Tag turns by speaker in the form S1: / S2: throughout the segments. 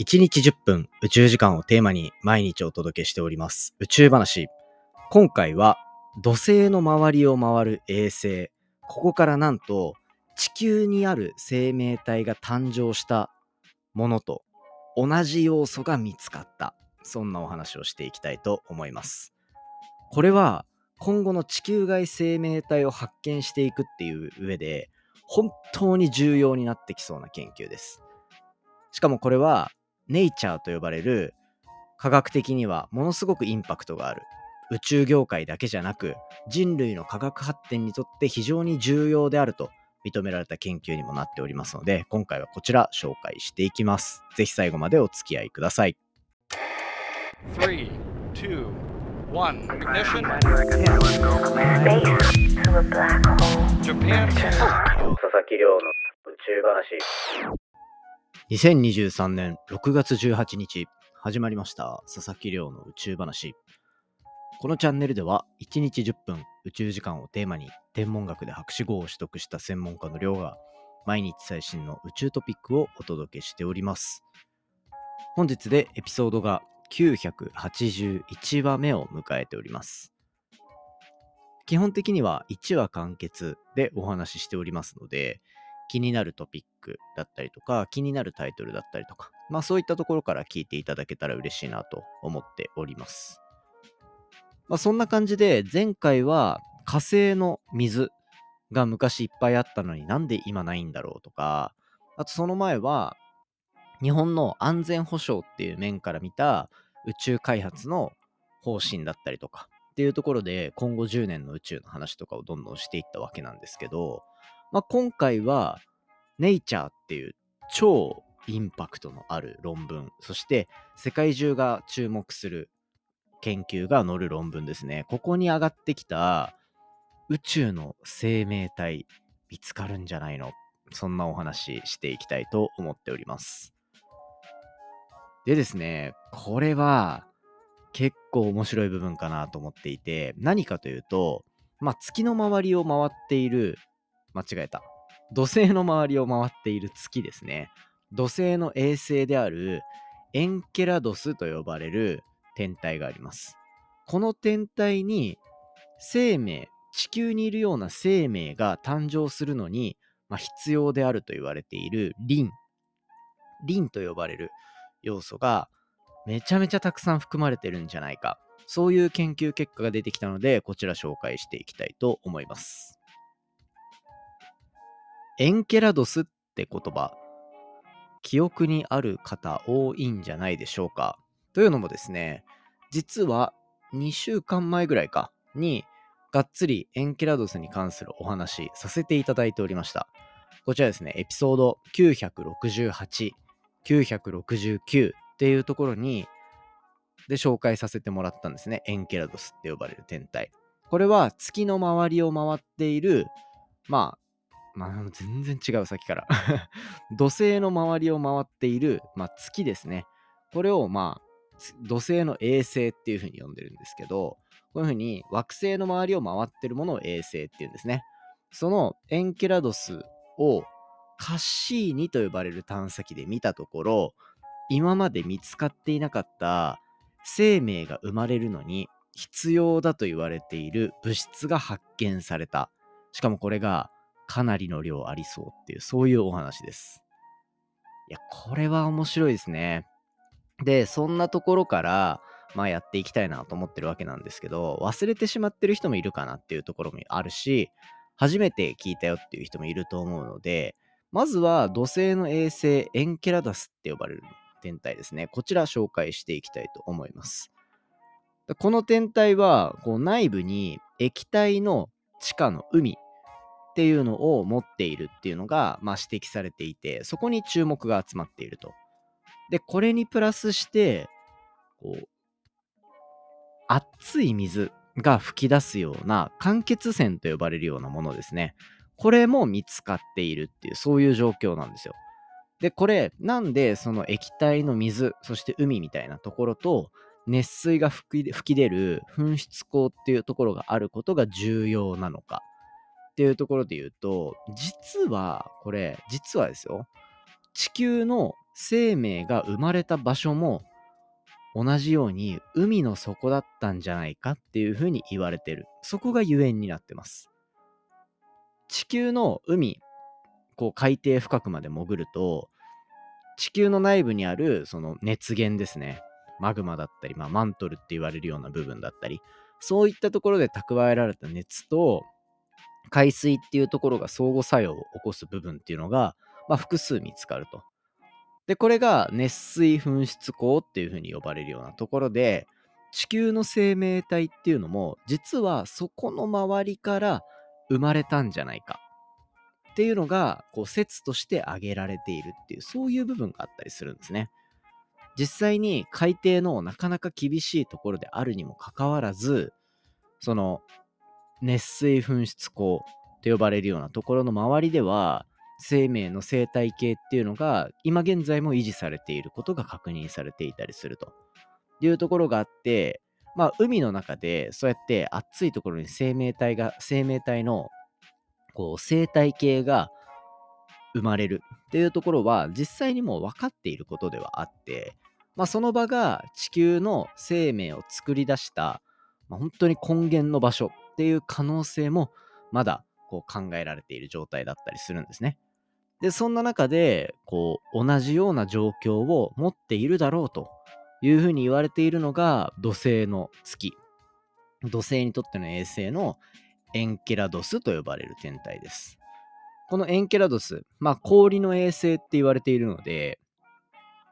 S1: 1日10分宇宙時間をテーマに毎日お届けしております宇宙話。今回は土星の周りを回る衛星。ここからなんと地球にある生命体が誕生したものと同じ要素が見つかった。そんなお話をしていきたいと思います。これは今後の地球外生命体を発見していくっていう上で本当に重要になってきそうな研究です。しかもこれはネイチャーと呼ばれる科学的にはものすごくインパクトがある宇宙業界だけじゃなく人類の科学発展にとって非常に重要であると認められた研究にもなっておりますので今回はこちら紹介していきます。ぜひ最後までお付き合いください。3, 2, 1, ignition. Japan. 佐々木亮の宇宙話。2023年6月18日始まりました。佐々木亮の宇宙話。このチャンネルでは1日10分宇宙時間をテーマに天文学で博士号を取得した専門家の亮が毎日最新の宇宙トピックをお届けしております。本日でエピソードが981話目を迎えております。基本的には1話完結でお話ししておりますので気になるトピックだったりとか、気になるタイトルだったりとか、まあそういったところから聞いていただけたら嬉しいなと思っております。まあそんな感じで、前回は火星の水が昔いっぱいあったのになんで今ないんだろうとか、あとその前は、日本の安全保障っていう面から見た宇宙開発の方針だったりとかっていうところで今後10年の宇宙の話とかをどんどんしていったわけなんですけど、まあ、今回はネイチャーっていう超インパクトのある論文、そして世界中が注目する研究が載る論文ですね。ここに上がってきた宇宙の生命体見つかるんじゃないの？そんなお話していきたいと思っております。でですね、これは結構面白い部分かなと思っていて、何かというと、まあ、月の周りを回っている間違えた。土星の周りを回っている月ですね。土星の衛星であるエンケラドスと呼ばれる天体があります。この天体に生命、地球にいるような生命が誕生するのに、まあ、必要であると言われているリン。リンと呼ばれる要素がめちゃめちゃたくさん含まれてるんじゃないか。そういう研究結果が出てきたので、こちら紹介していきたいと思います。エンケラドスって言葉、記憶にある方多いんじゃないでしょうか。というのもですね、実は2週間前ぐらいかに、がっつりエンケラドスに関するお話させていただいておりました。こちらですね、エピソード968、969っていうところに、で紹介させてもらったんですね。エンケラドスって呼ばれる天体。これは月の周りを回っている、まあ、まあ、全然違う、さっきから 土星の周りを回っている、まあ、月ですね。これを、まあ、土星の衛星っていうふうに呼んでるんですけど、こういうふうに惑星の周りを回ってるものを衛星っていうんですね。そのエンケラドスをカッシーニと呼ばれる探査機で見たところ、今まで見つかっていなかった生命が生まれるのに必要だと言われている物質が発見された。しかもこれがかなりの量ありそうっていう、そういうお話です。いや、これは面白いですね。で、そんなところから、まあやっていきたいなと思ってるわけなんですけど、忘れてしまってる人もいるかなっていうところもあるし、初めて聞いたよっていう人もいると思うので、まずは土星の衛星エンケラダスって呼ばれる天体ですね。こちら紹介していきたいと思います。この天体はこう内部に液体の地下の海っていうのを持っているっていうのが、まあ、指摘されていて、そこに注目が集まっていると。で、これにプラスして、こう、熱い水が噴き出すような間欠泉と呼ばれるようなものですね。これも見つかっているっていう、そういう状況なんですよ。で、これ、なんでその液体の水、そして海みたいなところと、熱水が吹き出る噴出口っていうところがあることが重要なのかっていうところで言うと、実は、これ、実はですよ、地球の生命が生まれた場所も同じように海の底だったんじゃないかっていうふうに言われてる。そこがゆえんになってます。地球の海、こう海底深くまで潜ると、地球の内部にあるその熱源ですね。マグマだったり、まあ、マントルって言われるような部分だったり、そういったところで蓄えられた熱と海水っていうところが相互作用を起こす部分っていうのが、まあ、複数見つかると。で、これが熱水噴出口っていうふうに呼ばれるようなところで、地球の生命体っていうのも、実はそこの周りから生まれたんじゃないかっていうのが、こう説として挙げられているっていう、そういう部分があったりするんですね。実際に海底のなかなか厳しいところであるにもかかわらず、その熱水噴出口と呼ばれるようなところの周りでは、生命の生態系っていうのが今現在も維持されていることが確認されていたりすると。いうところがあって、まあ、海の中でそうやって暑いところに生命体が生命体のこう生態系が生まれる。っていうところは実際にもう分かっていることではあって、まあ、その場が地球の生命を作り出した、まあ、本当に根源の場所。っていう可能性もまだこう考えられている状態だったりするんですね。で、そんな中で、こう、同じような状況を持っているだろうというふうに言われているのが土星の月。土星にとっての衛星のエンケラドスと呼ばれる天体です。このエンケラドス、まあ氷の衛星って言われているので、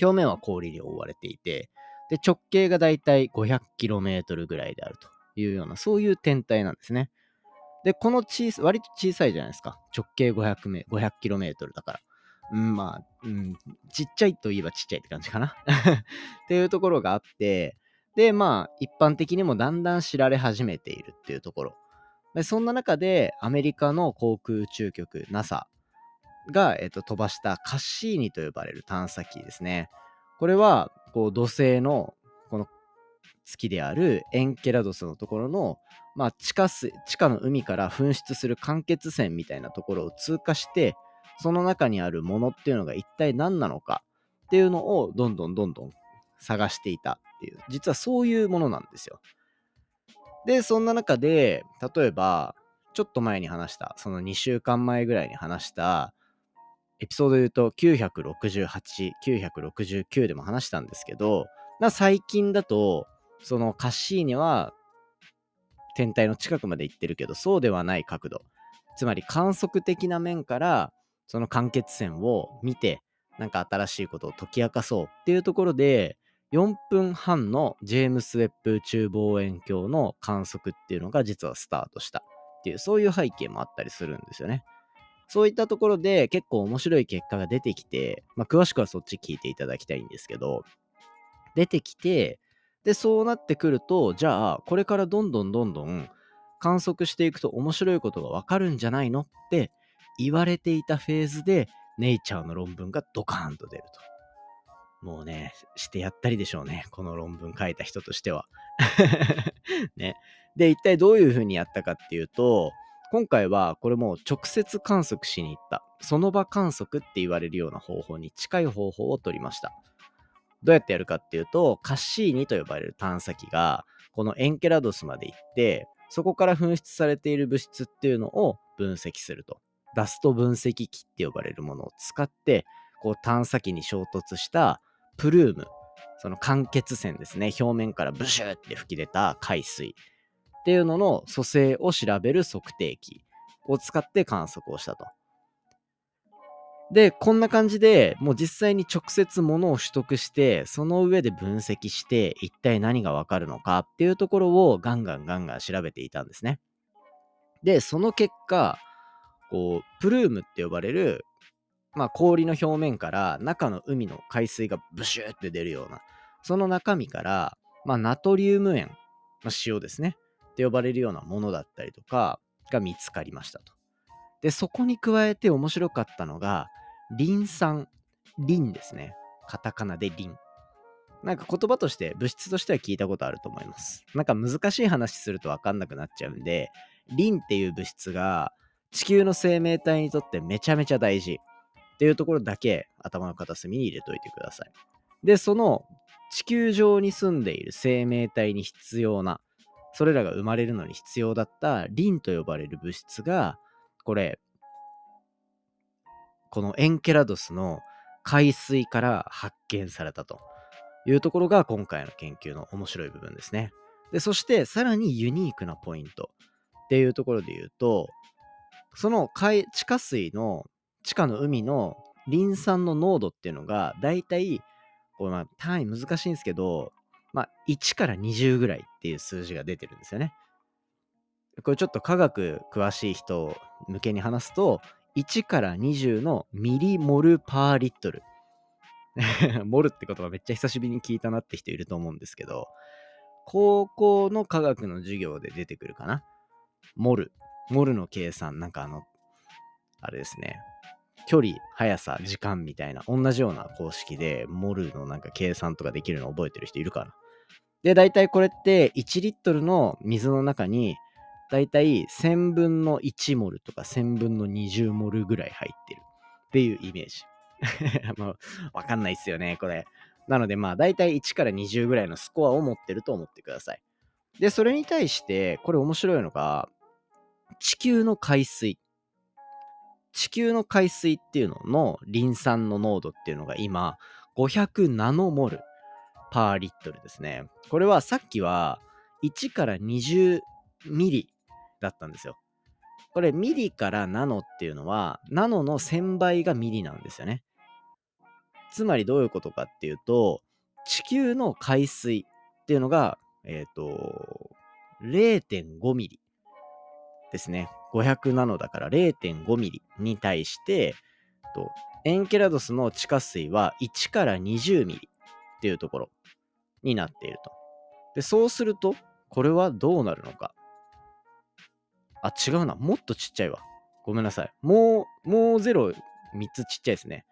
S1: 表面は氷に覆われていて、で直径がだいたい 500km ぐらいであるというような、そういう天体なんですね。で、この小さ割と小さいじゃないですか。直径500メ 500km だから。うん、まあ、うん、ちっちゃいといえばちっちゃいって感じかな。っていうところがあって、で、まあ、一般的にもだんだん知られ始めているっていうところ。でそんな中で、アメリカの航空宇宙局 NASA が、えっと、飛ばしたカッシーニと呼ばれる探査機ですね。これは、こう、土星の月であるエンケラドスのところの、まあ、地下水地下の海から噴出する間欠泉みたいなところを通過してその中にあるものっていうのが一体何なのかっていうのをどんどんどんどん探していたっていう実はそういうものなんですよ。でそんな中で例えばちょっと前に話したその2週間前ぐらいに話したエピソードで言うと968、969でも話したんですけど、最近だとそのカッシーニは天体の近くまで行ってるけどそうではない角度つまり観測的な面からその間欠泉を見てなんか新しいことを解き明かそうっていうところで4分半のジェームス・ウェッブ宇宙望遠鏡の観測っていうのが実はスタートしたっていうそういう背景もあったりするんですよね。そういったところで結構面白い結果が出てきて、まあ、詳しくはそっち聞いていただきたいんですけど、出てきて、で、そうなってくると、じゃあ、これからどんどんどんどん観測していくと面白いことがわかるんじゃないのって言われていたフェーズで、ネイチャーの論文がドカーンと出ると。もうね、してやったりでしょうね。この論文書いた人としては。ね。で、一体どういうふうにやったかっていうと、今回はこれも直接観測しに行った。その場観測って言われるような方法に近い方法を取りました。どうやってやるかっていうと、カッシーニと呼ばれる探査機が、このエンケラドスまで行って、そこから噴出されている物質っていうのを分析すると。ダスト分析機って呼ばれるものを使って、こう探査機に衝突したプルーム、その間欠泉ですね、表面からブシューって吹き出た海水っていうのの組成を調べる測定器を使って観測をしたと。で、こんな感じでもう実際に直接物を取得して、その上で分析して、一体何がわかるのかっていうところをガンガンガンガン調べていたんですね。で、その結果、こう、プルームって呼ばれる、まあ、氷の表面から中の海の海水がブシューって出るような、その中身から、まあ、ナトリウム塩、まあ、塩ですね、って呼ばれるようなものだったりとかが見つかりましたと。で、そこに加えて面白かったのが、リン酸、リンですね。カタカナでリン。なんか言葉として、物質としては聞いたことあると思います。なんか難しい話するとわかんなくなっちゃうんで、リンっていう物質が地球の生命体にとってめちゃめちゃ大事。っていうところだけ頭の片隅に入れといてください。で、その地球上に住んでいる生命体に必要な、それらが生まれるのに必要だったリンと呼ばれる物質が、これ、このエンケラドスの海水から発見されたというところが今回の研究の面白い部分ですね。で、そしてさらにユニークなポイントっていうところで言うと、その海地下水の地下の海のリン酸の濃度っていうのがだいたいこれまあ単位難しいんですけど、まあ、1から20ぐらいっていう数字が出てるんですよね。これちょっと科学詳しい人向けに話すと、1から20のミリモルパーリットル。モルって言葉めっちゃ久しぶりに聞いたなって人いると思うんですけど、高校の科学の授業で出てくるかな？モル。モルの計算、なんかあの、あれですね。距離、速さ、時間みたいな、同じような公式で、モルのなんか計算とかできるの覚えてる人いるかな？で、大体これって1リットルの水の中に、大体1000分の1モルとか1000分の20モルぐらい入ってるっていうイメージ。もう、わかんないっすよね、これ。なので、まあ、大体1から20ぐらいのスコアを持ってると思ってください。で、それに対して、これ面白いのが、地球の海水。地球の海水っていうののリン酸の濃度っていうのが今500ナノモルパーリットルですね。これはさっきは1から20ミリだったんですよ。これミリからナノっていうのはナノの1000倍がミリなんですよね。つまりどういうことかっていうと地球の海水っていうのがえっ、ー、と0.5ミリですね。500ナノだから0.5ミリに対して、とエンケラドスの地下水は1から20ミリっていうところになっていると。で、そうすると、これはどうなるのか。あ、違うな。もっとちっちゃいわ。ごめんなさい。もう、もう0、3つちっちゃいですね。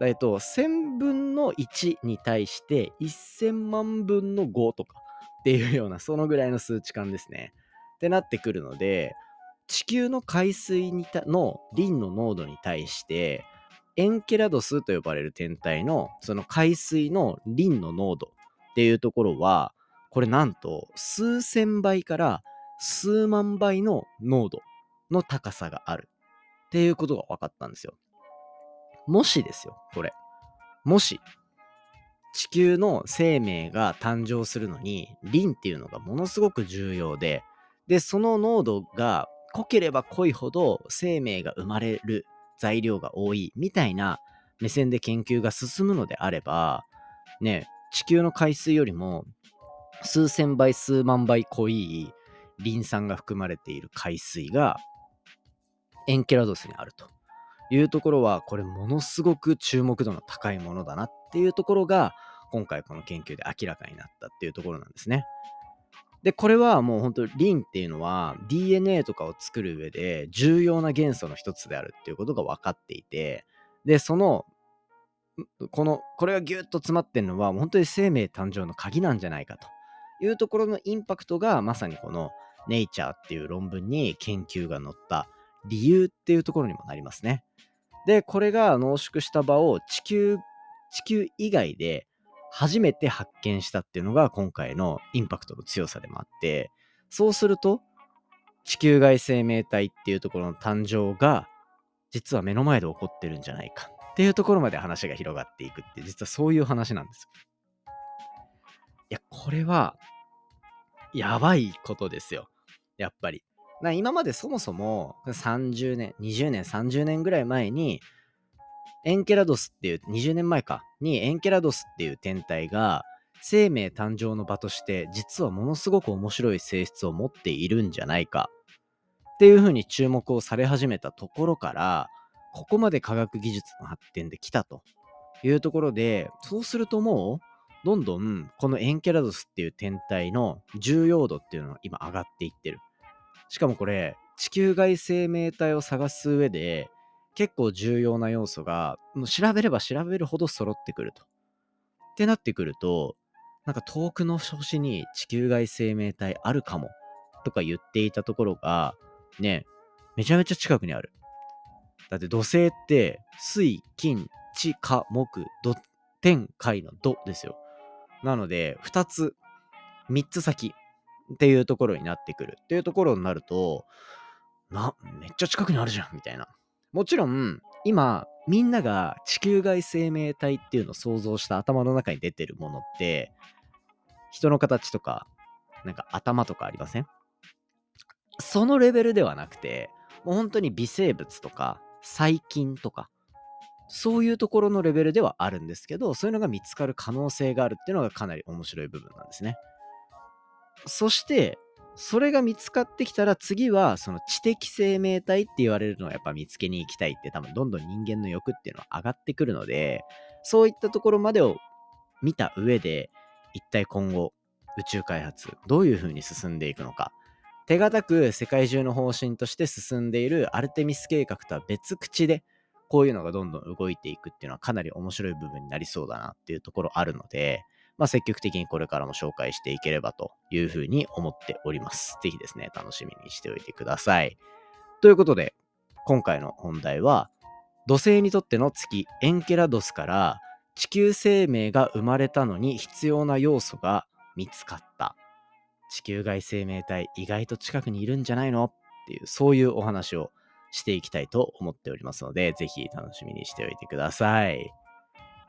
S1: えっと、1000分の1に対して1000万分の5とかっていうような、そのぐらいの数値感ですね。ってなってくるので、地球の海水にたのリンの濃度に対してエンケラドスと呼ばれる天体のその海水のリンの濃度っていうところはこれなんと数千倍から数万倍の濃度の高さがあるっていうことが分かったんですよ。もしですよ、これ。もし地球の生命が誕生するのにリンっていうのがものすごく重要ででその濃度が濃ければ濃いほど生命が生まれる材料が多いみたいな目線で研究が進むのであれば、ね、地球の海水よりも数千倍、数万倍濃いリン酸が含まれている海水がエンケラドスにあるというところは、これものすごく注目度の高いものだなっていうところが、今回この研究で明らかになったっていうところなんですね。で、これはもう本当リンっていうのは DNA とかを作る上で重要な元素の一つであるっていうことが分かっていて、で、その、この、これがギュッと詰まってるのは本当に生命誕生の鍵なんじゃないかというところのインパクトがまさにこのネイチャーっていう論文に研究が載った理由っていうところにもなりますね。で、これが濃縮した場を地球、地球以外で初めて発見したっていうのが今回のインパクトの強さでもあって、そうすると、地球外生命体っていうところの誕生が、実は目の前で起こってるんじゃないかっていうところまで話が広がっていくって、実はそういう話なんです。いや、これは、やばいことですよ。やっぱり。今までそもそも30年、20年、30年ぐらい前に、エンケラドスっていう、20年前か、にエンケラドスっていう天体が、生命誕生の場として、実はものすごく面白い性質を持っているんじゃないか、っていうふうに注目をされ始めたところから、ここまで科学技術の発展で来たというところで、そうするともう、どんどんこのエンケラドスっていう天体の重要度っていうのが今上がっていってる。しかもこれ、地球外生命体を探す上で、結構重要な要素が、調べれば調べるほど揃ってくると。ってなってくると、なんか遠くの星に地球外生命体あるかもとか言っていたところが、ね、めちゃめちゃ近くにある。だって土星って水、金、地、火、木、土、天、海の土ですよ。なので、2つ、3つ先っていうところになってくるっていうところになると、な、めっちゃ近くにあるじゃんみたいな。もちろん、今、みんなが地球外生命体っていうのを想像した頭の中に出てるものって、人の形とか、なんか頭とかありません？そのレベルではなくて、もう本当に微生物とか細菌とか、そういうところのレベルではあるんですけど、そういうのが見つかる可能性があるっていうのがかなり面白い部分なんですね。そして、それが見つかってきたら次はその知的生命体って言われるのをやっぱ見つけに行きたいって多分どんどん人間の欲っていうのは上がってくるのでそういったところまでを見た上で一体今後宇宙開発どういうふうに進んでいくのか手堅く世界中の方針として進んでいるアルテミス計画とは別口でこういうのがどんどん動いていくっていうのはかなり面白い部分になりそうだなっていうところあるので、まあ、積極的にこれからも紹介していければというふうに思っております。ぜひですね、楽しみにしておいてください。ということで、今回の本題は、土星にとっての月エンケラドスから地球生命が生まれたのに必要な要素が見つかった。地球外生命体意外と近くにいるんじゃないの？っていう、そういうお話をしていきたいと思っておりますので、ぜひ楽しみにしておいてください。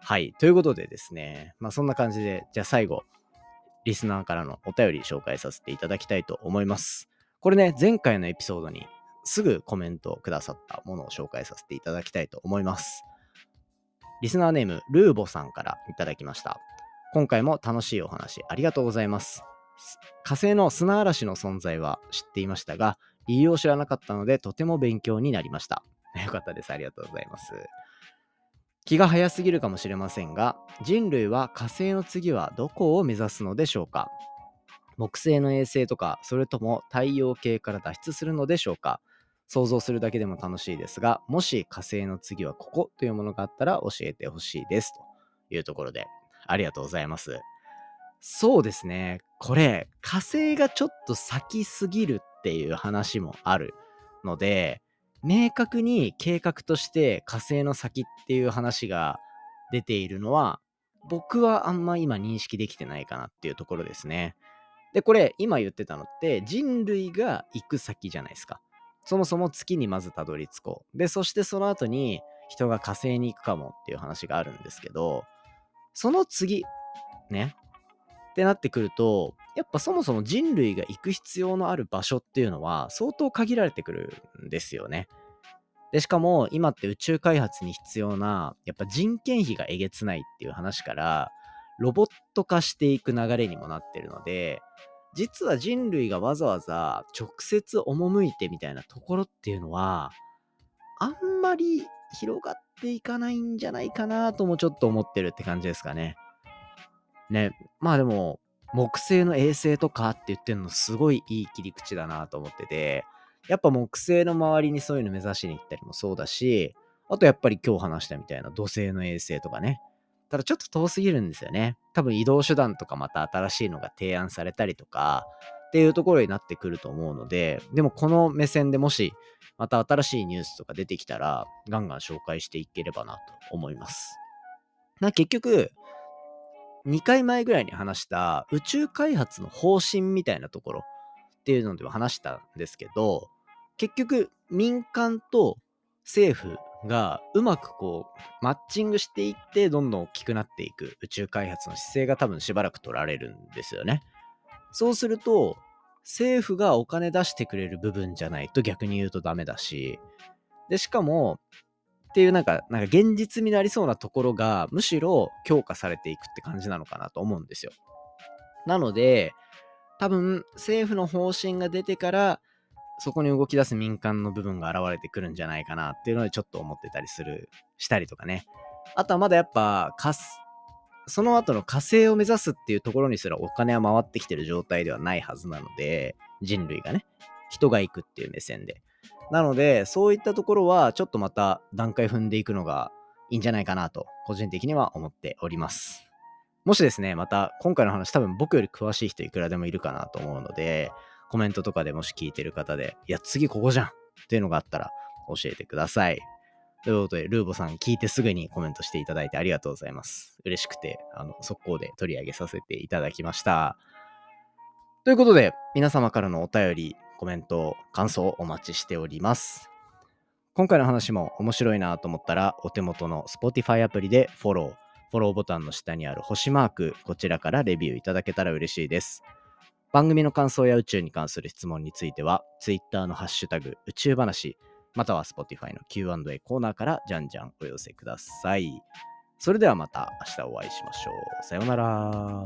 S1: はい。ということでですね、まあそんな感じで、じゃあ最後、リスナーからのお便り紹介させていただきたいと思います。これね、前回のエピソードにすぐコメントをくださったものを紹介させていただきたいと思います。リスナーネーム、ルーボさんからいただきました。今回も楽しいお話ありがとうございます。火星の砂嵐の存在は知っていましたが、理由を知らなかったのでとても勉強になりました。よかったです。ありがとうございます。気が早すぎるかもしれませんが、人類は火星の次はどこを目指すのでしょうか？木星の衛星とか、それとも太陽系から脱出するのでしょうか？想像するだけでも楽しいですが、もし火星の次はここというものがあったら教えてほしいです。というところで、ありがとうございます。そうですね。これ、火星がちょっと先すぎるっていう話もあるので、明確に計画として火星の先っていう話が出ているのは、僕はあんま今認識できてないかなっていうところですね。で、これ今言ってたのって人類が行く先じゃないですか。そもそも月にまずたどり着こう。で、そしてその後に人が火星に行くかもっていう話があるんですけど、その次、ね、ってなってくると、やっぱそもそも人類が行く必要のある場所っていうのは相当限られてくるんですよね。で、しかも今って宇宙開発に必要な、やっぱ人件費がえげつないっていう話から、ロボット化していく流れにもなってるので、実は人類がわざわざ直接赴いてみたいなところっていうのは、あんまり広がっていかないんじゃないかなともちょっと思ってるって感じですかね。ね、まあでも、木星の衛星とかって言ってるのすごいいい切り口だなと思ってて、やっぱ木星の周りにそういうの目指しに行ったりもそうだし、あとやっぱり今日話したみたいな土星の衛星とかね。ただちょっと遠すぎるんですよね。多分移動手段とかまた新しいのが提案されたりとかっていうところになってくると思うので、でもこの目線でもしまた新しいニュースとか出てきたらガンガン紹介していければなと思います。な結局、2回前ぐらいに話した宇宙開発の方針みたいなところっていうのでは話したんですけど、結局民間と政府がうまくこうマッチングしていってどんどん大きくなっていく宇宙開発の姿勢が多分しばらく取られるんですよね。そうすると政府がお金出してくれる部分じゃないと逆に言うとダメだし、で、しかもっていうなんか、なんか現実になりそうなところが、むしろ強化されていくって感じなのかなと思うんですよ。なので、多分政府の方針が出てから、そこに動き出す民間の部分が現れてくるんじゃないかなっていうのでちょっと思ってたりする、したりとかね。あとはまだやっぱ、その後の火星を目指すっていうところにすらお金は回ってきてる状態ではないはずなので、人類がね、人が行くっていう目線で。なので、そういったところは、ちょっとまた段階踏んでいくのがいいんじゃないかなと、個人的には思っております。もしですね、また今回の話、多分僕より詳しい人いくらでもいるかなと思うので、コメントとかでもし聞いてる方で、いや、次ここじゃんっていうのがあったら教えてください。ということで、ルーボさん聞いてすぐにコメントしていただいてありがとうございます。嬉しくて、あの、速攻で取り上げさせていただきました。ということで、皆様からのお便り、コメント、感想お待ちしております。今回の話も面白いなと思ったら、お手元の Spotify アプリでフォロー、フォローボタンの下にある星マーク、こちらからレビューいただけたら嬉しいです。番組の感想や宇宙に関する質問については、Twitter のハッシュタグ、宇宙話、または Spotify の Q&A コーナーからじゃんじゃんお寄せください。それではまた明日お会いしましょう。さようなら。